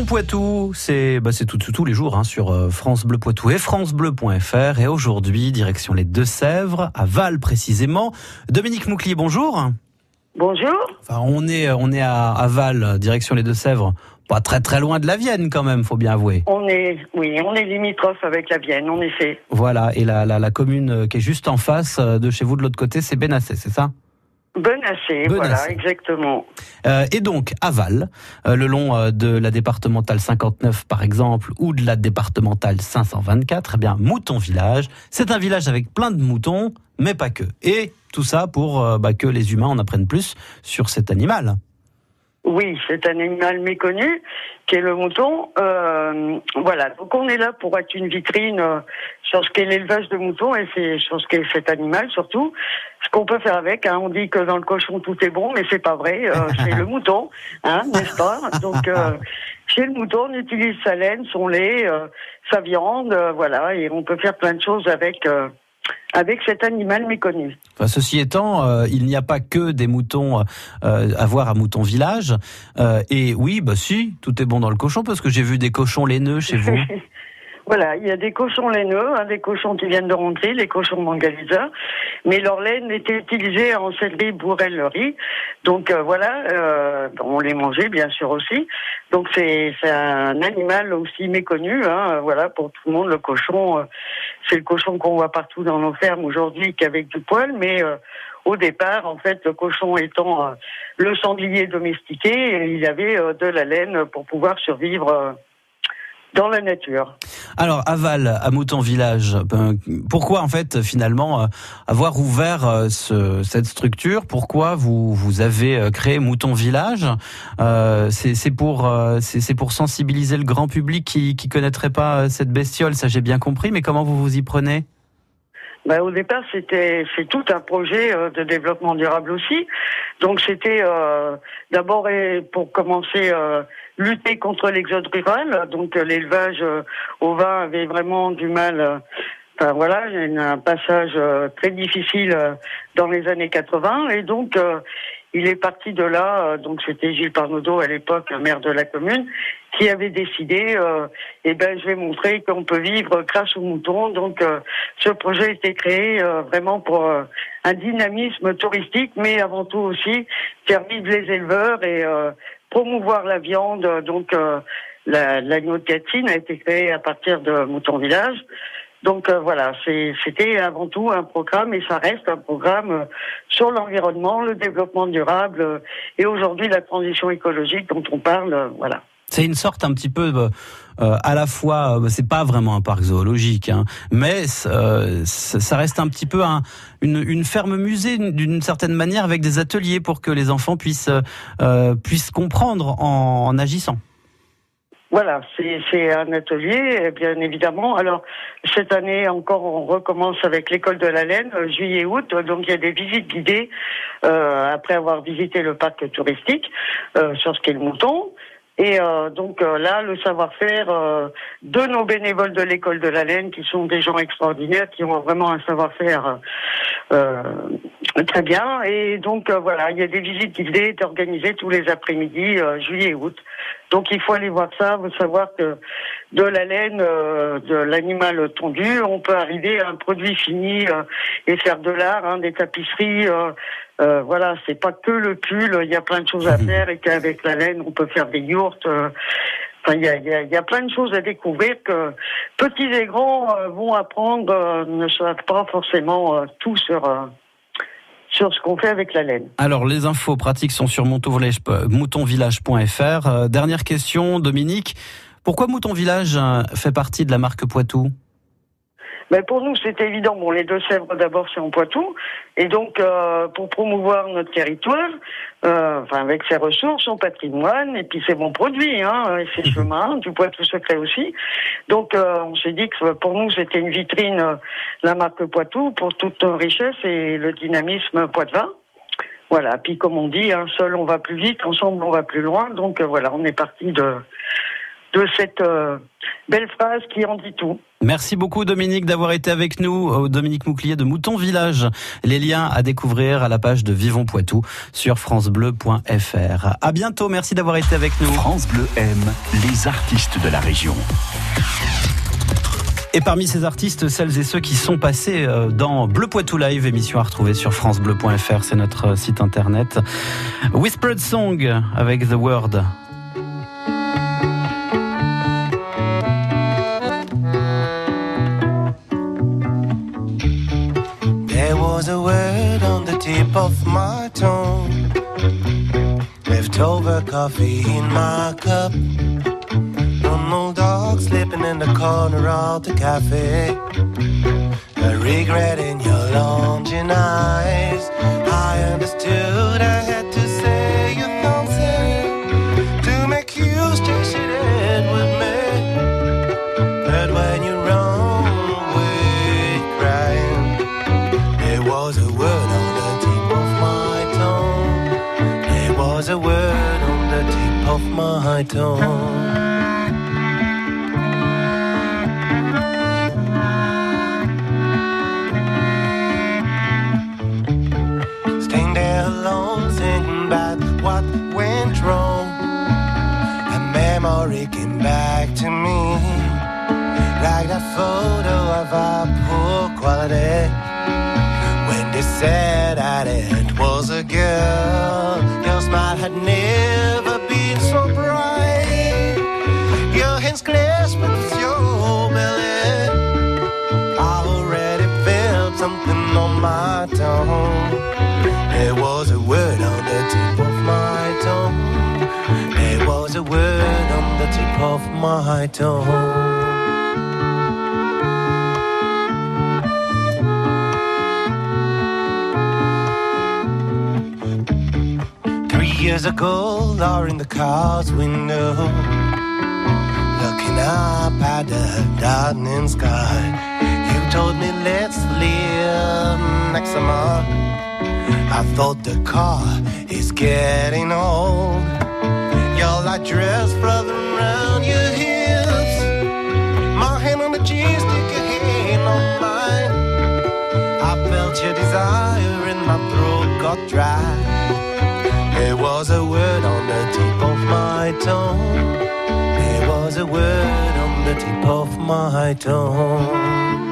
Mouton Poitou, c'est bah, tout, tous les jours hein, sur euh, France Bleu Poitou et francebleu.fr. Et aujourd'hui, direction les Deux-Sèvres, à Val précisément. Dominique Mouclier, bonjour. Bonjour. Enfin, on est, on est à, Val, direction les Deux-Sèvres. Pas très très loin de la Vienne quand même, faut bien avouer. On est, oui, on est limitrophe avec la Vienne, en effet. Voilà, et la, la, la commune qui est juste en face euh, de chez vous de l'autre côté, c'est Benassé, c'est ça? Benassé, voilà, exactement. Euh, et donc, à Val, euh, le long euh, de la départementale 59 par exemple, ou de la départementale 524, eh bien, Mouton Village, c'est un village avec plein de moutons, mais pas que. Et tout ça pour bah, que les humains en apprennent plus sur cet animal. Oui, c'est un animal méconnu qui est le mouton. Euh, voilà, donc on est là pour être une vitrine euh, sur ce qu'est l'élevage de moutons et c'est sur ce qu'est cet animal surtout. Ce qu'on peut faire avec, hein, on dit que dans le cochon tout est bon, mais c'est pas vrai. Euh, c'est le mouton, hein, n'est-ce pas? Donc chez le mouton, on utilise sa laine, son lait, sa viande, voilà, et on peut faire plein de choses avec avec cet animal méconnu. Enfin, ceci étant, euh, il n'y a pas que des moutons euh, à voir à Mouton Village. Euh, et oui, bah si, tout est bon dans le cochon parce que j'ai vu des cochons laineux chez vous. Voilà, il y a des cochons laineux, hein, des cochons qui viennent de rentrer, les cochons mangaliseurs, mais leur laine était utilisée en sellerie, bourrellerie. Donc euh, voilà, euh, on les mangeait bien sûr aussi. Donc c'est un animal aussi méconnu, hein, voilà pour tout le monde. Le cochon, c'est le cochon qu'on voit partout dans nos fermes aujourd'hui, qu'avec du poil, mais au départ, en fait, le cochon étant le sanglier domestiqué, il avait de la laine pour pouvoir survivre dans la nature. Alors, Aval, à Mouton Village, ben, pourquoi en fait finalement euh, avoir ouvert euh, ce, cette structure? Pourquoi vous, vous avez euh, créé Mouton Village? C'est pour, c'est pour sensibiliser le grand public qui ne connaîtrait pas cette bestiole, ça j'ai bien compris, mais comment vous vous y prenez? Ben, au départ, c'était c'est tout un projet de développement durable aussi. Donc c'était euh, d'abord pour commencer lutter contre l'exode rural. Donc euh, l'élevage euh, au vin avait vraiment du mal. Euh, enfin voilà, il y a un passage très difficile dans les années 80 et donc il est parti de là. Donc c'était Gilles Parnaudot à l'époque, maire de la commune, qui avait décidé. eh ben je vais montrer qu'on peut vivre grâce aux moutons. Donc ce projet a été créé vraiment pour un dynamisme touristique, mais avant tout aussi faire vivre les éleveurs et promouvoir la viande. Donc, euh, l'agneau de Catine a été créé à partir de Mouton Village. Donc euh, voilà, c'était avant tout un programme et ça reste un programme euh, sur l'environnement, le développement durable et aujourd'hui la transition écologique dont on parle. voilà. C'est une sorte un petit peu à la fois, c'est pas vraiment un parc zoologique, hein, mais ça reste un petit peu un, une, ferme musée d'une certaine manière avec des ateliers pour que les enfants puissent puissent comprendre en, agissant. Voilà, c'est un atelier, bien évidemment. Alors, cette année encore, on recommence avec l'école de la laine, juillet-août. Donc, il y a des visites guidées euh, après avoir visité le parc touristique euh, sur ce qu'est le mouton. Et euh, donc euh, là, le savoir-faire euh, de nos bénévoles de l'école de la laine, qui sont des gens extraordinaires, qui ont vraiment un savoir-faire très bien. Et donc voilà, il y a des visites guidées organisées tous les après-midi, juillet et août. Donc il faut aller voir ça, vous savoir que de la laine de l'animal tondu, on peut arriver à un produit fini et faire de l'art, hein, des tapisseries, euh, voilà, c'est pas que le pull, il y a plein de choses à mhm. faire et qu'avec la laine, on peut faire des yourts. Euh, enfin, il y a, y a, plein de choses à découvrir que petits et grands euh, vont apprendre, ne savent pas forcément tout sur sur ce qu'on fait avec la laine. Alors, les infos pratiques sont sur moutonvillage.fr. dernière question, Dominique. Pourquoi Mouton Village fait partie de la marque Poitou? Mais pour nous, c'est évident. Bon, les Deux-Sèvres, d'abord, c'est en Poitou. Et donc, euh, pour promouvoir notre territoire, euh, enfin, avec ses ressources, son patrimoine, et puis ses bons produits, hein, et ses chemins, du Poitou secret aussi. Donc, euh, on s'est dit que pour nous, c'était une vitrine, euh, la marque Poitou, pour toute richesse et le dynamisme poitevin. Voilà. Puis, comme on dit, hein, seul on va plus vite, ensemble on va plus loin. Donc, voilà, on est parti de de cette belle phrase qui en dit tout. Merci beaucoup Dominique d'avoir été avec nous. Dominique Mouclier de Mouton Village. Les liens à découvrir à la page de Vivons Poitou sur francebleu.fr. À bientôt, merci d'avoir été avec nous. France Bleu aime les artistes de la région. Et parmi ces artistes, celles et ceux qui sont passés euh, dans Bleu Poitou Live, émission à retrouver sur francebleu.fr, c'est notre euh, site internet. Whispered Song avec The Word. Tip of my tongue. Leftover coffee in my cup. One old dog sleeping in the corner of the cafe. A regret in your longing eyes. I understood I had temps. Staying there alone, thinking about what went wrong. A memory came back to me, like that photo of our poor quality. When they said that it was a girl, your smile had never been so bright. Of my tongue. years ago, in the car's window, looking up at the darkening sky. You told me let's live next summer. I thought the car is getting old. Your light dress fluttering got dry. There was a word on the tip of my tongue. There was a word on the tip of my tongue.